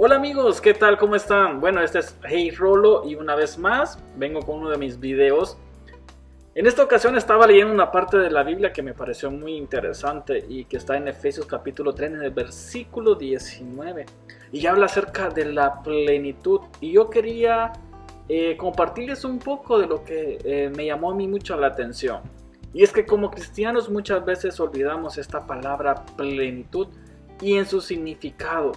Hola amigos, ¿qué tal? ¿Cómo están? Bueno, este es Hey Rolo y una vez más vengo con uno de mis videos. En esta ocasión estaba leyendo una parte de la Biblia que me pareció muy interesante y que está en Efesios capítulo 3 en el versículo 19 y habla acerca de la plenitud y yo quería eh, compartirles un poco de lo que eh, me llamó a mí mucho la atención. Y es que como cristianos muchas veces olvidamos esta palabra plenitud y en su significado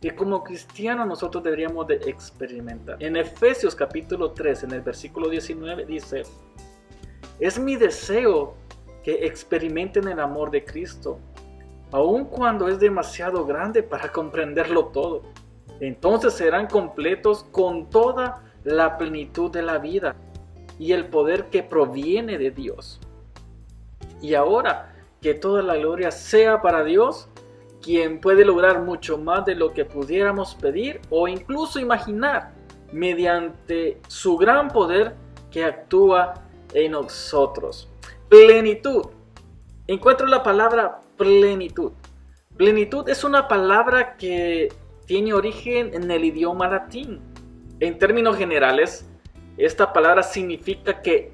que como cristianos nosotros deberíamos de experimentar. En Efesios capítulo 3, en el versículo 19 dice, es mi deseo que experimenten el amor de Cristo, aun cuando es demasiado grande para comprenderlo todo. Entonces serán completos con toda la plenitud de la vida y el poder que proviene de Dios. Y ahora que toda la gloria sea para Dios, quien puede lograr mucho más de lo que pudiéramos pedir o incluso imaginar mediante su gran poder que actúa en nosotros. Plenitud. Encuentro la palabra plenitud. Plenitud es una palabra que tiene origen en el idioma latín. En términos generales, esta palabra significa que,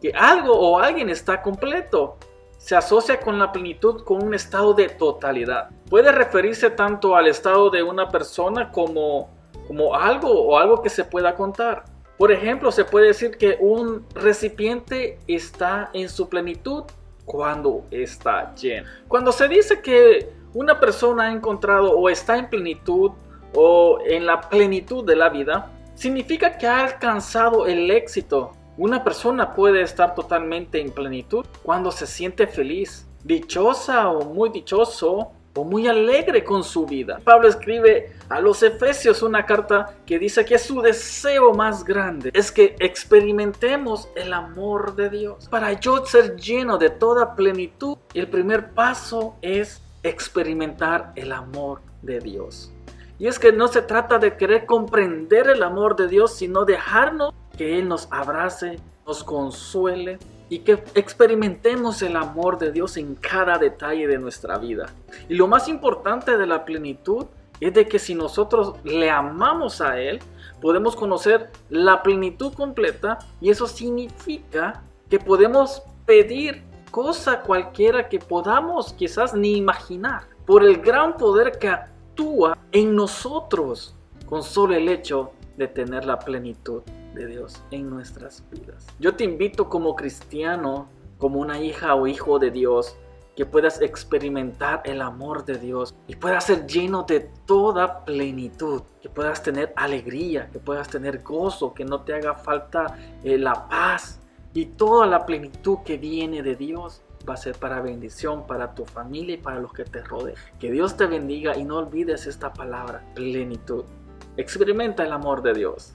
que algo o alguien está completo, se asocia con la plenitud con un estado de totalidad. Puede referirse tanto al estado de una persona como, como algo o algo que se pueda contar. Por ejemplo, se puede decir que un recipiente está en su plenitud cuando está lleno. Cuando se dice que una persona ha encontrado o está en plenitud o en la plenitud de la vida, significa que ha alcanzado el éxito una persona puede estar totalmente en plenitud cuando se siente feliz, dichosa o muy dichoso muy alegre con su vida. Pablo escribe a los Efesios una carta que dice que su deseo más grande es que experimentemos el amor de Dios. Para yo ser lleno de toda plenitud, el primer paso es experimentar el amor de Dios. Y es que no se trata de querer comprender el amor de Dios, sino dejarnos que Él nos abrace, nos consuele y que experimentemos el amor de Dios en cada detalle de nuestra vida. Y lo más importante de la plenitud es de que si nosotros le amamos a Él, podemos conocer la plenitud completa y eso significa que podemos pedir cosa cualquiera que podamos quizás ni imaginar por el gran poder que actúa en nosotros con solo el hecho de tener la plenitud Dios en nuestras vidas. Yo te invito como cristiano, como una hija o hijo de Dios, que puedas experimentar el amor de Dios y puedas ser lleno de toda plenitud, que puedas tener alegría, que puedas tener gozo, que no te haga falta eh, la paz y toda la plenitud que viene de Dios va a ser para bendición para tu familia y para los que te rodean. Que Dios te bendiga y no olvides esta palabra, plenitud. Experimenta el amor de Dios.